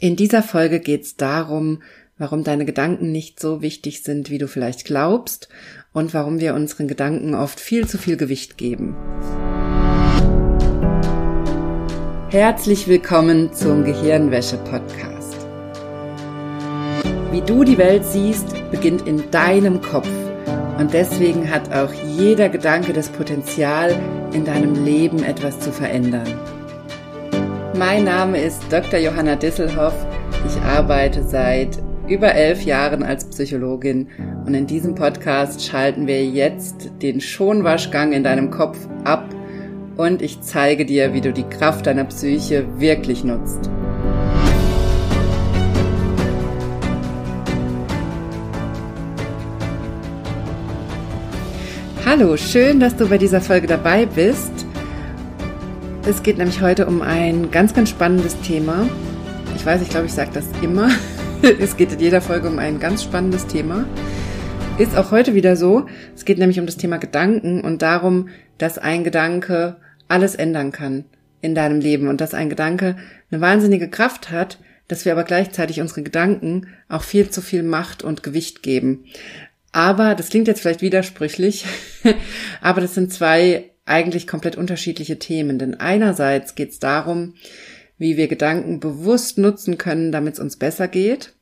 In dieser Folge geht es darum, warum deine Gedanken nicht so wichtig sind, wie du vielleicht glaubst und warum wir unseren Gedanken oft viel zu viel Gewicht geben. Herzlich willkommen zum Gehirnwäsche-Podcast. Wie du die Welt siehst, beginnt in deinem Kopf. Und deswegen hat auch jeder Gedanke das Potenzial, in deinem Leben etwas zu verändern. Mein Name ist Dr. Johanna Disselhoff. Ich arbeite seit über elf Jahren als Psychologin und in diesem Podcast schalten wir jetzt den Schonwaschgang in deinem Kopf ab und ich zeige dir, wie du die Kraft deiner Psyche wirklich nutzt. Hallo, schön, dass du bei dieser Folge dabei bist. Es geht nämlich heute um ein ganz, ganz spannendes Thema. Ich weiß, ich glaube, ich sage das immer. es geht in jeder Folge um ein ganz spannendes Thema. Ist auch heute wieder so. Es geht nämlich um das Thema Gedanken und darum, dass ein Gedanke alles ändern kann in deinem Leben und dass ein Gedanke eine wahnsinnige Kraft hat, dass wir aber gleichzeitig unsere Gedanken auch viel zu viel Macht und Gewicht geben. Aber das klingt jetzt vielleicht widersprüchlich, aber das sind zwei eigentlich komplett unterschiedliche Themen. Denn einerseits geht es darum, wie wir Gedanken bewusst nutzen können, damit es uns besser geht.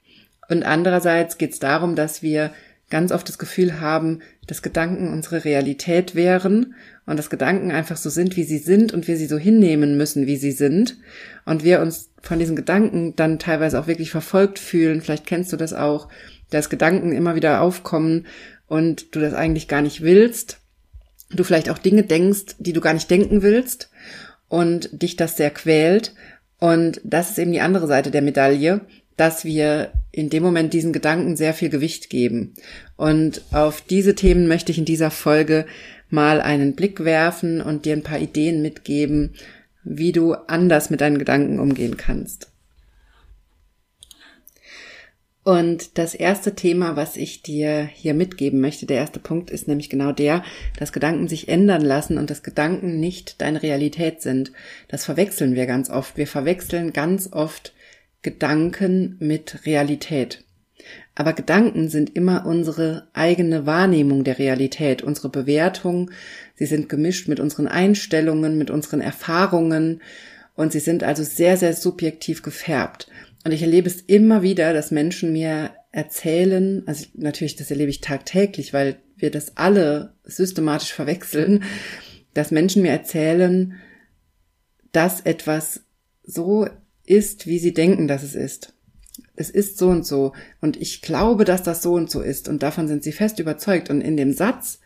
Und andererseits geht es darum, dass wir ganz oft das Gefühl haben, dass Gedanken unsere Realität wären und dass Gedanken einfach so sind, wie sie sind und wir sie so hinnehmen müssen, wie sie sind. Und wir uns von diesen Gedanken dann teilweise auch wirklich verfolgt fühlen. Vielleicht kennst du das auch, dass Gedanken immer wieder aufkommen und du das eigentlich gar nicht willst du vielleicht auch Dinge denkst, die du gar nicht denken willst und dich das sehr quält. Und das ist eben die andere Seite der Medaille, dass wir in dem Moment diesen Gedanken sehr viel Gewicht geben. Und auf diese Themen möchte ich in dieser Folge mal einen Blick werfen und dir ein paar Ideen mitgeben, wie du anders mit deinen Gedanken umgehen kannst. Und das erste Thema, was ich dir hier mitgeben möchte, der erste Punkt ist nämlich genau der, dass Gedanken sich ändern lassen und dass Gedanken nicht deine Realität sind. Das verwechseln wir ganz oft. Wir verwechseln ganz oft Gedanken mit Realität. Aber Gedanken sind immer unsere eigene Wahrnehmung der Realität, unsere Bewertung. Sie sind gemischt mit unseren Einstellungen, mit unseren Erfahrungen und sie sind also sehr, sehr subjektiv gefärbt. Und ich erlebe es immer wieder, dass Menschen mir erzählen, also natürlich, das erlebe ich tagtäglich, weil wir das alle systematisch verwechseln, dass Menschen mir erzählen, dass etwas so ist, wie sie denken, dass es ist. Es ist so und so. Und ich glaube, dass das so und so ist. Und davon sind sie fest überzeugt. Und in dem Satz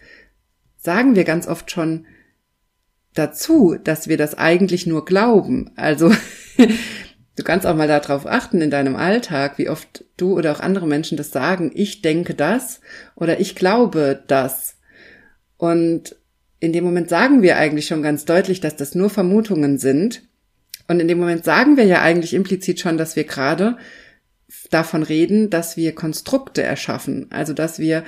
sagen wir ganz oft schon dazu, dass wir das eigentlich nur glauben. Also Du kannst auch mal darauf achten in deinem Alltag, wie oft du oder auch andere Menschen das sagen, ich denke das oder ich glaube das. Und in dem Moment sagen wir eigentlich schon ganz deutlich, dass das nur Vermutungen sind. Und in dem Moment sagen wir ja eigentlich implizit schon, dass wir gerade davon reden, dass wir Konstrukte erschaffen, also dass wir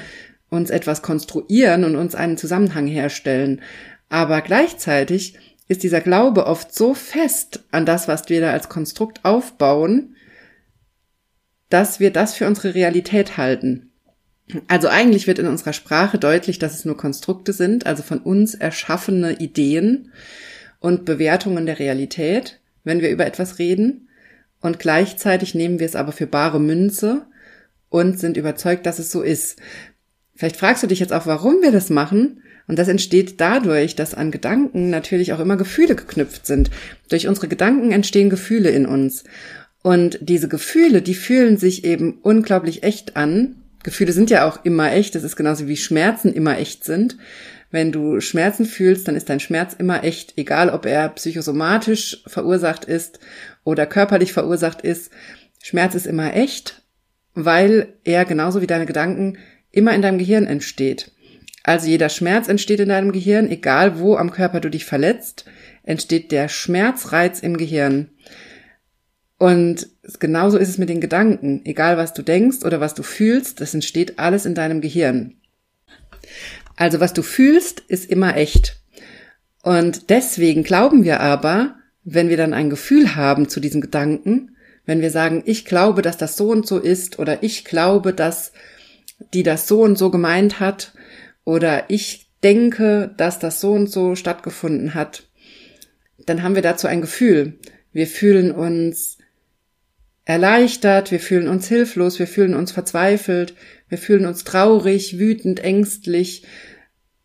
uns etwas konstruieren und uns einen Zusammenhang herstellen. Aber gleichzeitig ist dieser Glaube oft so fest an das, was wir da als Konstrukt aufbauen, dass wir das für unsere Realität halten. Also eigentlich wird in unserer Sprache deutlich, dass es nur Konstrukte sind, also von uns erschaffene Ideen und Bewertungen der Realität, wenn wir über etwas reden. Und gleichzeitig nehmen wir es aber für bare Münze und sind überzeugt, dass es so ist. Vielleicht fragst du dich jetzt auch, warum wir das machen. Und das entsteht dadurch, dass an Gedanken natürlich auch immer Gefühle geknüpft sind. Durch unsere Gedanken entstehen Gefühle in uns. Und diese Gefühle, die fühlen sich eben unglaublich echt an. Gefühle sind ja auch immer echt. Das ist genauso wie Schmerzen immer echt sind. Wenn du Schmerzen fühlst, dann ist dein Schmerz immer echt, egal ob er psychosomatisch verursacht ist oder körperlich verursacht ist. Schmerz ist immer echt, weil er genauso wie deine Gedanken immer in deinem Gehirn entsteht. Also jeder Schmerz entsteht in deinem Gehirn, egal wo am Körper du dich verletzt, entsteht der Schmerzreiz im Gehirn. Und genauso ist es mit den Gedanken. Egal was du denkst oder was du fühlst, das entsteht alles in deinem Gehirn. Also was du fühlst, ist immer echt. Und deswegen glauben wir aber, wenn wir dann ein Gefühl haben zu diesem Gedanken, Wenn wir sagen, ich glaube, dass das so und so ist oder ich glaube, dass die das so und so gemeint hat oder ich denke, dass das so und so stattgefunden hat, dann haben wir dazu ein Gefühl. Wir fühlen uns erleichtert, wir fühlen uns hilflos, wir fühlen uns verzweifelt, wir fühlen uns traurig, wütend, ängstlich.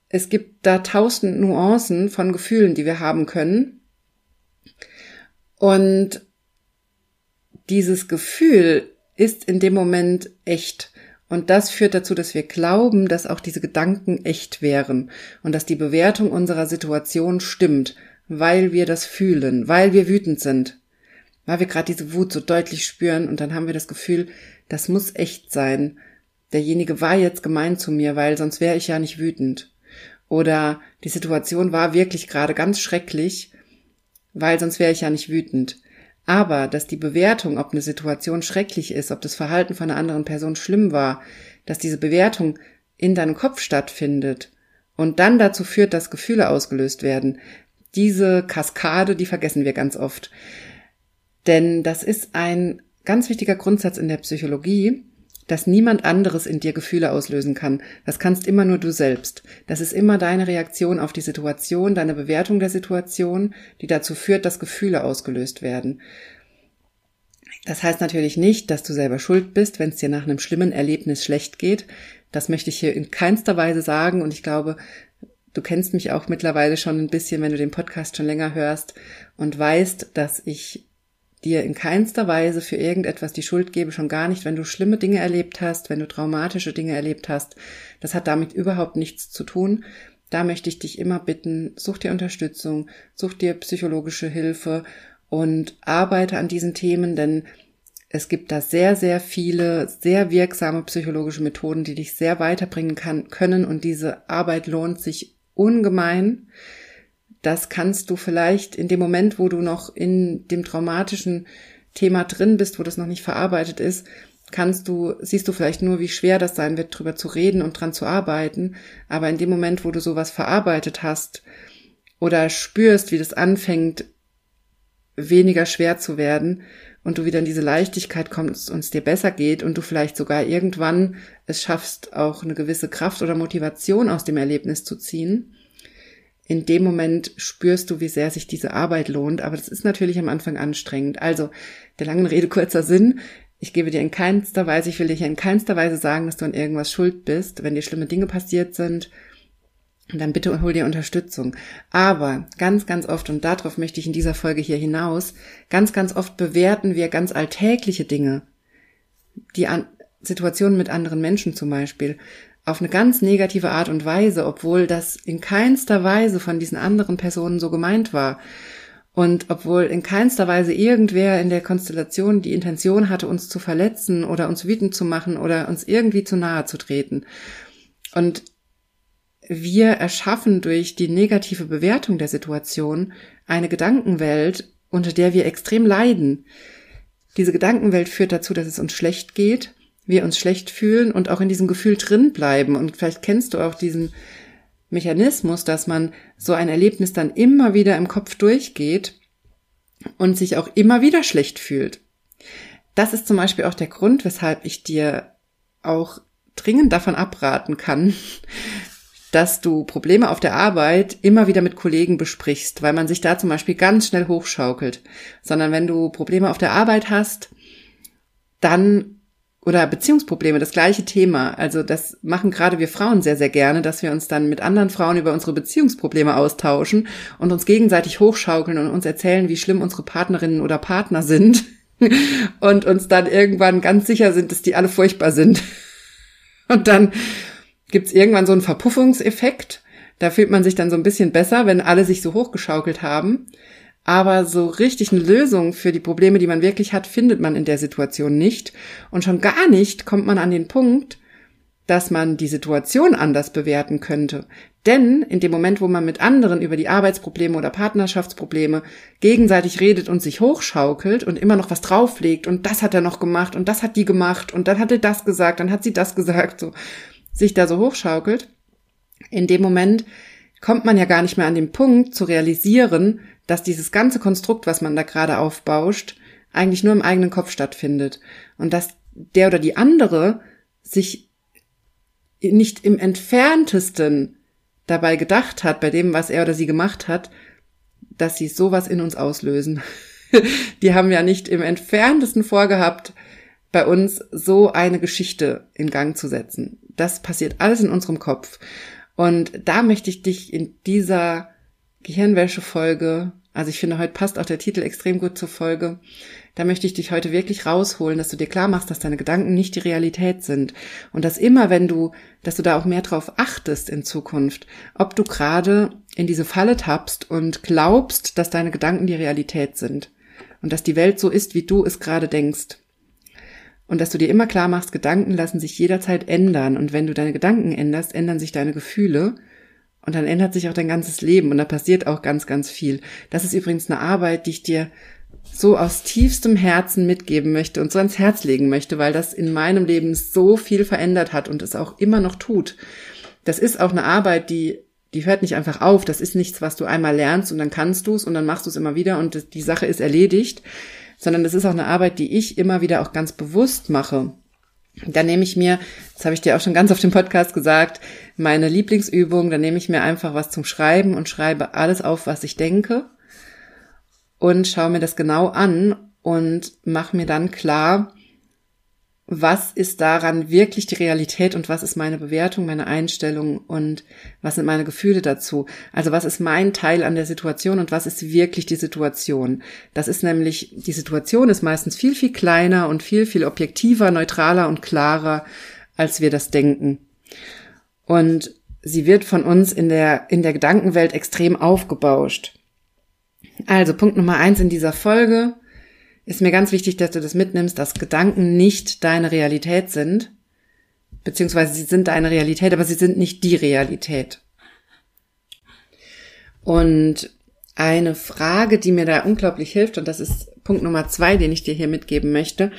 Es gibt da tausend Nuancen von Gefühlen, die wir haben können. Und dieses Gefühl ist in dem Moment echt. Und das führt dazu, dass wir glauben, dass auch diese Gedanken echt wären und dass die Bewertung unserer Situation stimmt, weil wir das fühlen, weil wir wütend sind, weil wir gerade diese Wut so deutlich spüren und dann haben wir das Gefühl, das muss echt sein. Derjenige war jetzt gemein zu mir, weil sonst wäre ich ja nicht wütend. Oder die Situation war wirklich gerade ganz schrecklich, weil sonst wäre ich ja nicht wütend. Aber dass die Bewertung, ob eine Situation schrecklich ist, ob das Verhalten von einer anderen Person schlimm war, dass diese Bewertung in deinem Kopf stattfindet und dann dazu führt, dass Gefühle ausgelöst werden, diese Kaskade, die vergessen wir ganz oft. Denn das ist ein ganz wichtiger Grundsatz in der Psychologie, dass niemand anderes in dir Gefühle auslösen kann. Das kannst immer nur du selbst. Das ist immer deine Reaktion auf die Situation, deine Bewertung der Situation, die dazu führt, dass Gefühle ausgelöst werden. Das heißt natürlich nicht, dass du selber schuld bist, wenn es dir nach einem schlimmen Erlebnis schlecht geht. Das möchte ich hier in keinster Weise sagen und ich glaube, du kennst mich auch mittlerweile schon ein bisschen, wenn du den Podcast schon länger hörst und weißt, dass ich dir in keinster Weise für irgendetwas die Schuld gebe, schon gar nicht, wenn du schlimme Dinge erlebt hast, wenn du traumatische Dinge erlebt hast. Das hat damit überhaupt nichts zu tun. Da möchte ich dich immer bitten, such dir Unterstützung, such dir psychologische Hilfe und arbeite an diesen Themen, denn es gibt da sehr, sehr viele, sehr wirksame psychologische Methoden, die dich sehr weiterbringen kann, können und diese Arbeit lohnt sich ungemein das kannst du vielleicht in dem Moment, wo du noch in dem traumatischen Thema drin bist, wo das noch nicht verarbeitet ist, kannst du, siehst du vielleicht nur, wie schwer das sein wird, drüber zu reden und dran zu arbeiten. Aber in dem Moment, wo du sowas verarbeitet hast oder spürst, wie das anfängt, weniger schwer zu werden und du wieder in diese Leichtigkeit kommst und es dir besser geht und du vielleicht sogar irgendwann es schaffst, auch eine gewisse Kraft oder Motivation aus dem Erlebnis zu ziehen, in dem Moment spürst du, wie sehr sich diese Arbeit lohnt. Aber das ist natürlich am Anfang anstrengend. Also, der langen Rede kurzer Sinn. Ich gebe dir in keinster Weise, ich will dir in keinster Weise sagen, dass du an irgendwas schuld bist. Wenn dir schlimme Dinge passiert sind, dann bitte hol dir Unterstützung. Aber ganz, ganz oft, und darauf möchte ich in dieser Folge hier hinaus, ganz, ganz oft bewerten wir ganz alltägliche Dinge, die an Situationen mit anderen Menschen zum Beispiel, auf eine ganz negative Art und Weise, obwohl das in keinster Weise von diesen anderen Personen so gemeint war. Und obwohl in keinster Weise irgendwer in der Konstellation die Intention hatte, uns zu verletzen oder uns wütend zu machen oder uns irgendwie zu nahe zu treten. Und wir erschaffen durch die negative Bewertung der Situation eine Gedankenwelt, unter der wir extrem leiden. Diese Gedankenwelt führt dazu, dass es uns schlecht geht, wir uns schlecht fühlen und auch in diesem Gefühl drin bleiben. Und vielleicht kennst du auch diesen Mechanismus, dass man so ein Erlebnis dann immer wieder im Kopf durchgeht und sich auch immer wieder schlecht fühlt. Das ist zum Beispiel auch der Grund, weshalb ich dir auch dringend davon abraten kann, dass du Probleme auf der Arbeit immer wieder mit Kollegen besprichst, weil man sich da zum Beispiel ganz schnell hochschaukelt. Sondern wenn du Probleme auf der Arbeit hast, dann oder Beziehungsprobleme, das gleiche Thema. Also das machen gerade wir Frauen sehr, sehr gerne, dass wir uns dann mit anderen Frauen über unsere Beziehungsprobleme austauschen und uns gegenseitig hochschaukeln und uns erzählen, wie schlimm unsere Partnerinnen oder Partner sind und uns dann irgendwann ganz sicher sind, dass die alle furchtbar sind. Und dann gibt's irgendwann so einen Verpuffungseffekt. Da fühlt man sich dann so ein bisschen besser, wenn alle sich so hochgeschaukelt haben. Aber so richtig eine Lösung für die Probleme, die man wirklich hat, findet man in der Situation nicht. Und schon gar nicht kommt man an den Punkt, dass man die Situation anders bewerten könnte. Denn in dem Moment, wo man mit anderen über die Arbeitsprobleme oder Partnerschaftsprobleme gegenseitig redet und sich hochschaukelt und immer noch was drauflegt und das hat er noch gemacht und das hat die gemacht und dann hat er das gesagt, dann hat sie das gesagt, so sich da so hochschaukelt, in dem Moment kommt man ja gar nicht mehr an den Punkt zu realisieren, dass dieses ganze Konstrukt, was man da gerade aufbauscht, eigentlich nur im eigenen Kopf stattfindet und dass der oder die andere sich nicht im entferntesten dabei gedacht hat, bei dem, was er oder sie gemacht hat, dass sie sowas in uns auslösen. die haben ja nicht im entferntesten vorgehabt, bei uns so eine Geschichte in Gang zu setzen. Das passiert alles in unserem Kopf. Und da möchte ich dich in dieser Gehirnwäsche-Folge, also ich finde, heute passt auch der Titel extrem gut zur Folge, da möchte ich dich heute wirklich rausholen, dass du dir klar machst, dass deine Gedanken nicht die Realität sind. Und dass immer, wenn du, dass du da auch mehr drauf achtest in Zukunft, ob du gerade in diese Falle tappst und glaubst, dass deine Gedanken die Realität sind. Und dass die Welt so ist, wie du es gerade denkst. Und dass du dir immer klar machst, Gedanken lassen sich jederzeit ändern. Und wenn du deine Gedanken änderst, ändern sich deine Gefühle. Und dann ändert sich auch dein ganzes Leben. Und da passiert auch ganz, ganz viel. Das ist übrigens eine Arbeit, die ich dir so aus tiefstem Herzen mitgeben möchte und so ans Herz legen möchte, weil das in meinem Leben so viel verändert hat und es auch immer noch tut. Das ist auch eine Arbeit, die die hört nicht einfach auf. Das ist nichts, was du einmal lernst und dann kannst du es und dann machst du es immer wieder und die Sache ist erledigt, sondern das ist auch eine Arbeit, die ich immer wieder auch ganz bewusst mache. Da nehme ich mir, das habe ich dir auch schon ganz auf dem Podcast gesagt, meine Lieblingsübung, da nehme ich mir einfach was zum Schreiben und schreibe alles auf, was ich denke und schaue mir das genau an und mache mir dann klar, was ist daran wirklich die Realität und was ist meine Bewertung, meine Einstellung und was sind meine Gefühle dazu. Also was ist mein Teil an der Situation und was ist wirklich die Situation. Das ist nämlich, die Situation ist meistens viel, viel kleiner und viel, viel objektiver, neutraler und klarer, als wir das denken. Und sie wird von uns in der, in der Gedankenwelt extrem aufgebauscht. Also Punkt Nummer eins in dieser Folge ist mir ganz wichtig, dass du das mitnimmst, dass Gedanken nicht deine Realität sind, beziehungsweise sie sind deine Realität, aber sie sind nicht die Realität. Und eine Frage, die mir da unglaublich hilft, und das ist Punkt Nummer zwei, den ich dir hier mitgeben möchte,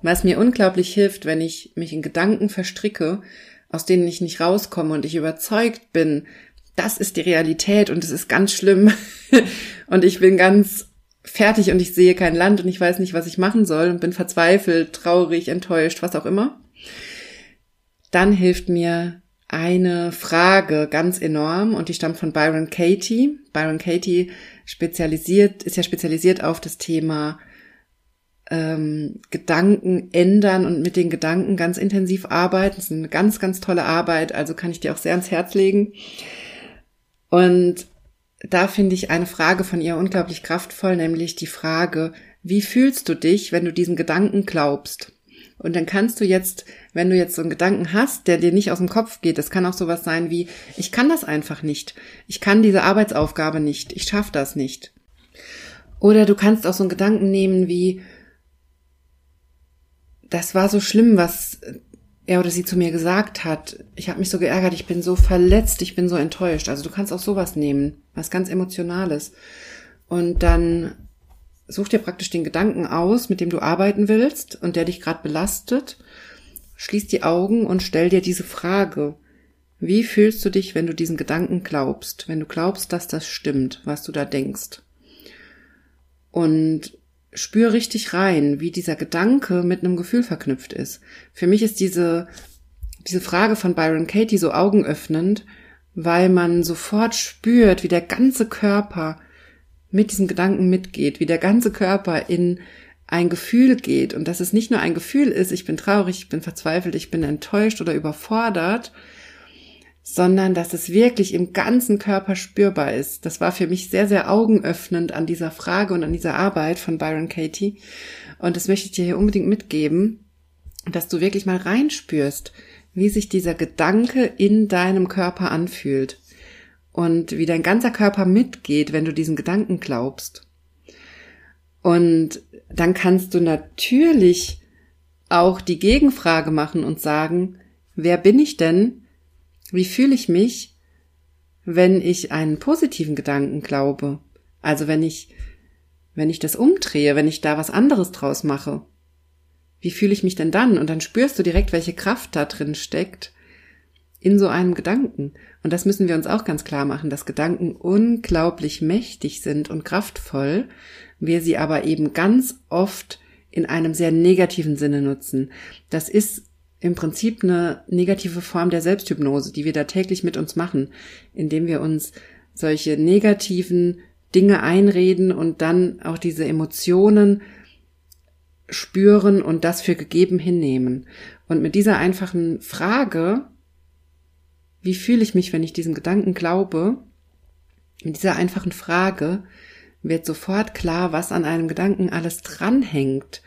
was mir unglaublich hilft, wenn ich mich in Gedanken verstricke, aus denen ich nicht rauskomme und ich überzeugt bin, das ist die Realität und es ist ganz schlimm und ich bin ganz fertig und ich sehe kein Land und ich weiß nicht, was ich machen soll und bin verzweifelt, traurig, enttäuscht, was auch immer, dann hilft mir eine Frage ganz enorm und die stammt von Byron Katie. Byron Katie spezialisiert, ist ja spezialisiert auf das Thema ähm, Gedanken ändern und mit den Gedanken ganz intensiv arbeiten. Das ist eine ganz, ganz tolle Arbeit, also kann ich dir auch sehr ans Herz legen. Und da finde ich eine Frage von ihr unglaublich kraftvoll, nämlich die Frage, wie fühlst du dich, wenn du diesen Gedanken glaubst? Und dann kannst du jetzt, wenn du jetzt so einen Gedanken hast, der dir nicht aus dem Kopf geht, das kann auch sowas sein wie, ich kann das einfach nicht. Ich kann diese Arbeitsaufgabe nicht. Ich schaffe das nicht. Oder du kannst auch so einen Gedanken nehmen wie, das war so schlimm, was er oder sie zu mir gesagt hat, ich habe mich so geärgert, ich bin so verletzt, ich bin so enttäuscht. Also du kannst auch sowas nehmen, was ganz Emotionales. Und dann such dir praktisch den Gedanken aus, mit dem du arbeiten willst und der dich gerade belastet. Schließ die Augen und stell dir diese Frage. Wie fühlst du dich, wenn du diesen Gedanken glaubst, wenn du glaubst, dass das stimmt, was du da denkst? Und spür richtig rein, wie dieser Gedanke mit einem Gefühl verknüpft ist. Für mich ist diese, diese Frage von Byron Katie so augenöffnend, weil man sofort spürt, wie der ganze Körper mit diesem Gedanken mitgeht, wie der ganze Körper in ein Gefühl geht und dass es nicht nur ein Gefühl ist, ich bin traurig, ich bin verzweifelt, ich bin enttäuscht oder überfordert, sondern dass es wirklich im ganzen Körper spürbar ist. Das war für mich sehr, sehr augenöffnend an dieser Frage und an dieser Arbeit von Byron Katie. Und das möchte ich dir hier unbedingt mitgeben, dass du wirklich mal reinspürst, wie sich dieser Gedanke in deinem Körper anfühlt und wie dein ganzer Körper mitgeht, wenn du diesen Gedanken glaubst. Und dann kannst du natürlich auch die Gegenfrage machen und sagen, wer bin ich denn, wie fühle ich mich, wenn ich einen positiven Gedanken glaube? Also wenn ich, wenn ich das umdrehe, wenn ich da was anderes draus mache? Wie fühle ich mich denn dann? Und dann spürst du direkt, welche Kraft da drin steckt in so einem Gedanken. Und das müssen wir uns auch ganz klar machen, dass Gedanken unglaublich mächtig sind und kraftvoll, wir sie aber eben ganz oft in einem sehr negativen Sinne nutzen. Das ist im Prinzip eine negative Form der Selbsthypnose, die wir da täglich mit uns machen, indem wir uns solche negativen Dinge einreden und dann auch diese Emotionen spüren und das für gegeben hinnehmen. Und mit dieser einfachen Frage, wie fühle ich mich, wenn ich diesem Gedanken glaube, mit dieser einfachen Frage wird sofort klar, was an einem Gedanken alles dranhängt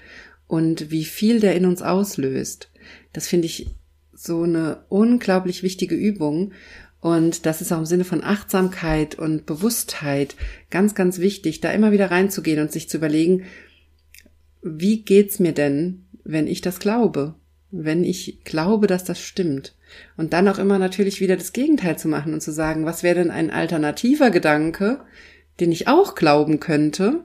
und wie viel der in uns auslöst. Das finde ich so eine unglaublich wichtige Übung. Und das ist auch im Sinne von Achtsamkeit und Bewusstheit ganz, ganz wichtig, da immer wieder reinzugehen und sich zu überlegen, wie geht's mir denn, wenn ich das glaube? Wenn ich glaube, dass das stimmt? Und dann auch immer natürlich wieder das Gegenteil zu machen und zu sagen, was wäre denn ein alternativer Gedanke, den ich auch glauben könnte?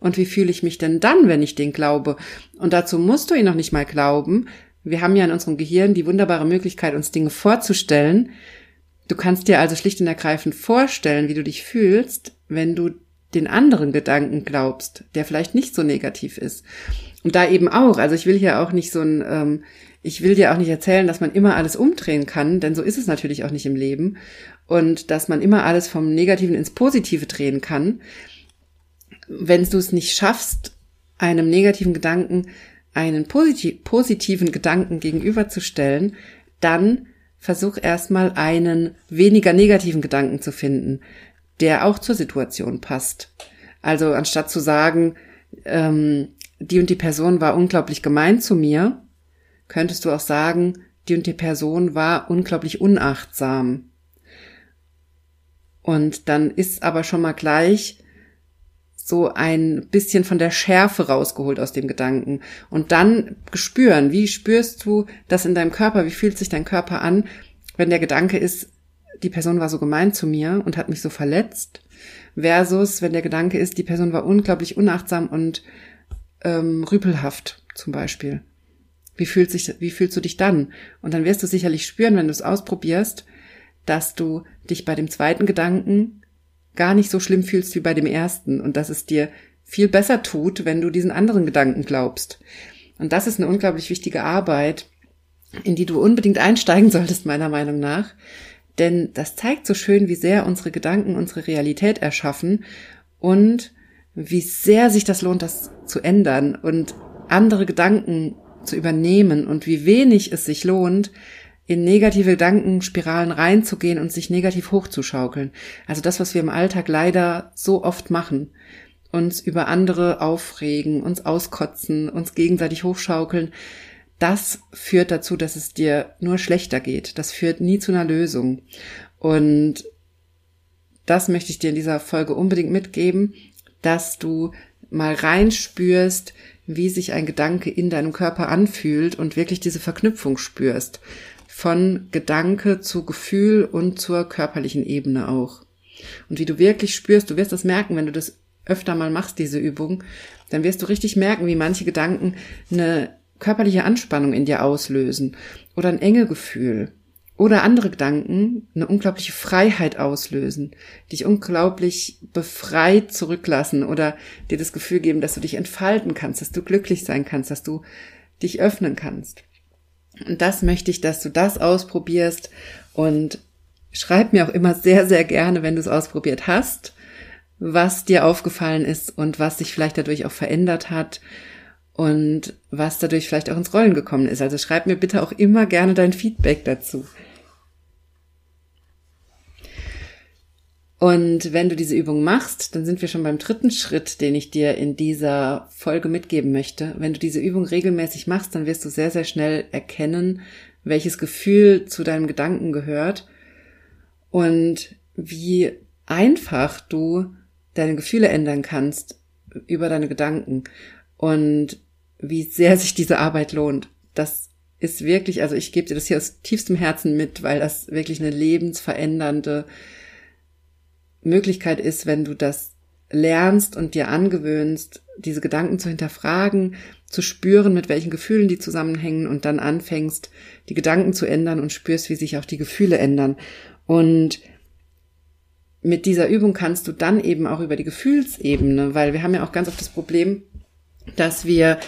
Und wie fühle ich mich denn dann, wenn ich den glaube? Und dazu musst du ihn noch nicht mal glauben. Wir haben ja in unserem Gehirn die wunderbare Möglichkeit, uns Dinge vorzustellen. Du kannst dir also schlicht und ergreifend vorstellen, wie du dich fühlst, wenn du den anderen Gedanken glaubst, der vielleicht nicht so negativ ist. Und da eben auch, also ich will hier auch nicht so ein, ähm, ich will dir auch nicht erzählen, dass man immer alles umdrehen kann, denn so ist es natürlich auch nicht im Leben. Und dass man immer alles vom Negativen ins Positive drehen kann. Wenn du es nicht schaffst, einem negativen Gedanken einen posit positiven Gedanken gegenüberzustellen, dann versuch erstmal einen weniger negativen Gedanken zu finden der auch zur Situation passt. Also anstatt zu sagen, ähm, die und die Person war unglaublich gemein zu mir, könntest du auch sagen, die und die Person war unglaublich unachtsam. Und dann ist aber schon mal gleich so ein bisschen von der Schärfe rausgeholt aus dem Gedanken. Und dann spüren, wie spürst du das in deinem Körper, wie fühlt sich dein Körper an, wenn der Gedanke ist, die Person war so gemein zu mir und hat mich so verletzt, versus wenn der Gedanke ist, die Person war unglaublich unachtsam und ähm, rüpelhaft zum Beispiel. Wie fühlt sich, wie fühlst du dich dann? Und dann wirst du sicherlich spüren, wenn du es ausprobierst, dass du dich bei dem zweiten Gedanken gar nicht so schlimm fühlst wie bei dem ersten und dass es dir viel besser tut, wenn du diesen anderen Gedanken glaubst. Und das ist eine unglaublich wichtige Arbeit, in die du unbedingt einsteigen solltest, meiner Meinung nach, denn das zeigt so schön, wie sehr unsere Gedanken unsere Realität erschaffen und wie sehr sich das lohnt, das zu ändern und andere Gedanken zu übernehmen und wie wenig es sich lohnt, in negative Gedankenspiralen reinzugehen und sich negativ hochzuschaukeln. Also das, was wir im Alltag leider so oft machen. Uns über andere aufregen, uns auskotzen, uns gegenseitig hochschaukeln das führt dazu, dass es dir nur schlechter geht. Das führt nie zu einer Lösung. Und das möchte ich dir in dieser Folge unbedingt mitgeben, dass du mal reinspürst, wie sich ein Gedanke in deinem Körper anfühlt und wirklich diese Verknüpfung spürst. Von Gedanke zu Gefühl und zur körperlichen Ebene auch. Und wie du wirklich spürst, du wirst das merken, wenn du das öfter mal machst, diese Übung, dann wirst du richtig merken, wie manche Gedanken eine körperliche Anspannung in dir auslösen oder ein enge Gefühl oder andere Gedanken eine unglaubliche Freiheit auslösen, dich unglaublich befreit zurücklassen oder dir das Gefühl geben, dass du dich entfalten kannst, dass du glücklich sein kannst, dass du dich öffnen kannst. Und das möchte ich, dass du das ausprobierst und schreib mir auch immer sehr, sehr gerne, wenn du es ausprobiert hast, was dir aufgefallen ist und was sich vielleicht dadurch auch verändert hat und was dadurch vielleicht auch ins Rollen gekommen ist. Also schreib mir bitte auch immer gerne dein Feedback dazu. Und wenn du diese Übung machst, dann sind wir schon beim dritten Schritt, den ich dir in dieser Folge mitgeben möchte. Wenn du diese Übung regelmäßig machst, dann wirst du sehr, sehr schnell erkennen, welches Gefühl zu deinem Gedanken gehört und wie einfach du deine Gefühle ändern kannst über deine Gedanken und wie sehr sich diese Arbeit lohnt. Das ist wirklich, also ich gebe dir das hier aus tiefstem Herzen mit, weil das wirklich eine lebensverändernde Möglichkeit ist, wenn du das lernst und dir angewöhnst, diese Gedanken zu hinterfragen, zu spüren, mit welchen Gefühlen die zusammenhängen und dann anfängst, die Gedanken zu ändern und spürst, wie sich auch die Gefühle ändern. Und mit dieser Übung kannst du dann eben auch über die Gefühlsebene, weil wir haben ja auch ganz oft das Problem, dass wir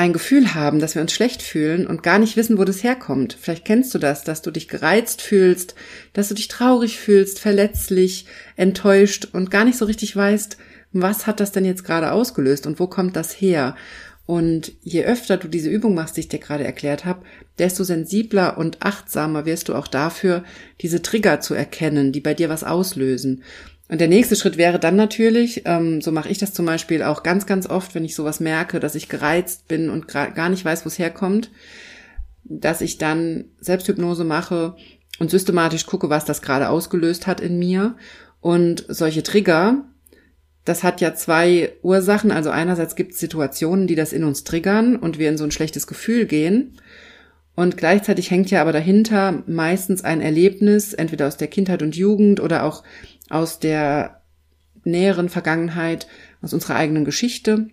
ein Gefühl haben, dass wir uns schlecht fühlen und gar nicht wissen, wo das herkommt. Vielleicht kennst du das, dass du dich gereizt fühlst, dass du dich traurig fühlst, verletzlich, enttäuscht und gar nicht so richtig weißt, was hat das denn jetzt gerade ausgelöst und wo kommt das her? Und je öfter du diese Übung machst, die ich dir gerade erklärt habe, desto sensibler und achtsamer wirst du auch dafür, diese Trigger zu erkennen, die bei dir was auslösen. Und der nächste Schritt wäre dann natürlich, ähm, so mache ich das zum Beispiel auch ganz, ganz oft, wenn ich sowas merke, dass ich gereizt bin und gar nicht weiß, wo es herkommt, dass ich dann Selbsthypnose mache und systematisch gucke, was das gerade ausgelöst hat in mir. Und solche Trigger, das hat ja zwei Ursachen. Also einerseits gibt es Situationen, die das in uns triggern und wir in so ein schlechtes Gefühl gehen. Und gleichzeitig hängt ja aber dahinter meistens ein Erlebnis, entweder aus der Kindheit und Jugend oder auch aus der näheren Vergangenheit, aus unserer eigenen Geschichte,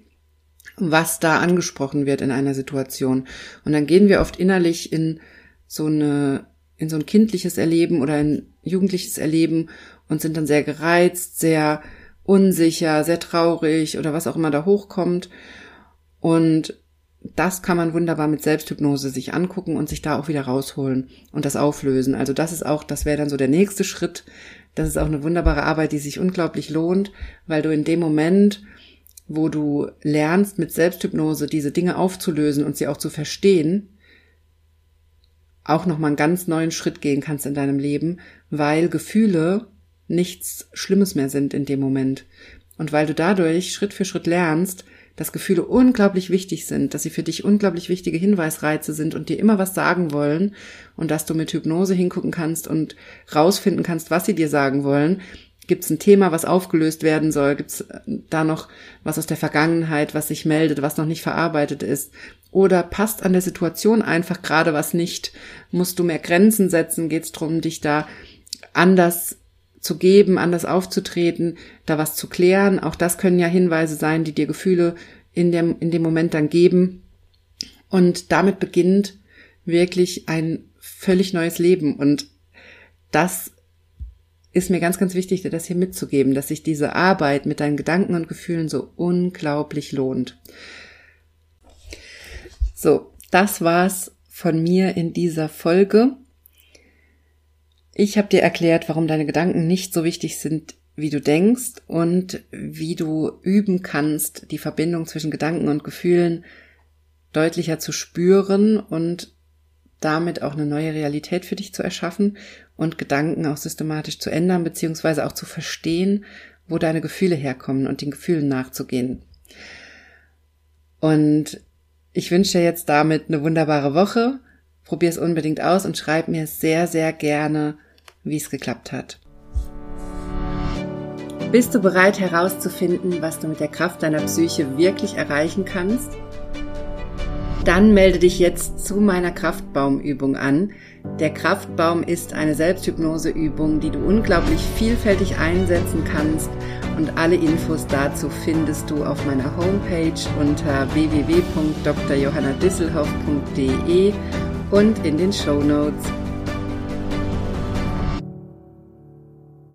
was da angesprochen wird in einer Situation. Und dann gehen wir oft innerlich in so eine, in so ein kindliches Erleben oder ein jugendliches Erleben und sind dann sehr gereizt, sehr unsicher, sehr traurig oder was auch immer da hochkommt. Und das kann man wunderbar mit Selbsthypnose sich angucken und sich da auch wieder rausholen und das auflösen. Also das ist auch, das wäre dann so der nächste Schritt. Das ist auch eine wunderbare Arbeit, die sich unglaublich lohnt, weil du in dem Moment, wo du lernst, mit Selbsthypnose diese Dinge aufzulösen und sie auch zu verstehen, auch nochmal einen ganz neuen Schritt gehen kannst in deinem Leben, weil Gefühle nichts Schlimmes mehr sind in dem Moment. Und weil du dadurch Schritt für Schritt lernst, dass Gefühle unglaublich wichtig sind, dass sie für dich unglaublich wichtige Hinweisreize sind und dir immer was sagen wollen und dass du mit Hypnose hingucken kannst und rausfinden kannst, was sie dir sagen wollen. Gibt es ein Thema, was aufgelöst werden soll? Gibt es äh, da noch was aus der Vergangenheit, was sich meldet, was noch nicht verarbeitet ist? Oder passt an der Situation einfach gerade was nicht? Musst du mehr Grenzen setzen? Geht es darum, dich da anders zu geben, anders aufzutreten, da was zu klären. Auch das können ja Hinweise sein, die dir Gefühle in dem, in dem Moment dann geben. Und damit beginnt wirklich ein völlig neues Leben. Und das ist mir ganz, ganz wichtig, dir das hier mitzugeben, dass sich diese Arbeit mit deinen Gedanken und Gefühlen so unglaublich lohnt. So, das war's von mir in dieser Folge. Ich habe dir erklärt, warum deine Gedanken nicht so wichtig sind, wie du denkst und wie du üben kannst, die Verbindung zwischen Gedanken und Gefühlen deutlicher zu spüren und damit auch eine neue Realität für dich zu erschaffen und Gedanken auch systematisch zu ändern, beziehungsweise auch zu verstehen, wo deine Gefühle herkommen und den Gefühlen nachzugehen. Und ich wünsche dir jetzt damit eine wunderbare Woche. Probier es unbedingt aus und schreib mir sehr, sehr gerne, wie es geklappt hat. Bist du bereit herauszufinden, was du mit der Kraft deiner Psyche wirklich erreichen kannst? Dann melde dich jetzt zu meiner Kraftbaumübung an. Der Kraftbaum ist eine Selbsthypnoseübung, die du unglaublich vielfältig einsetzen kannst und alle Infos dazu findest du auf meiner Homepage unter www.drjohannadisselhoff.de und in den Show Notes.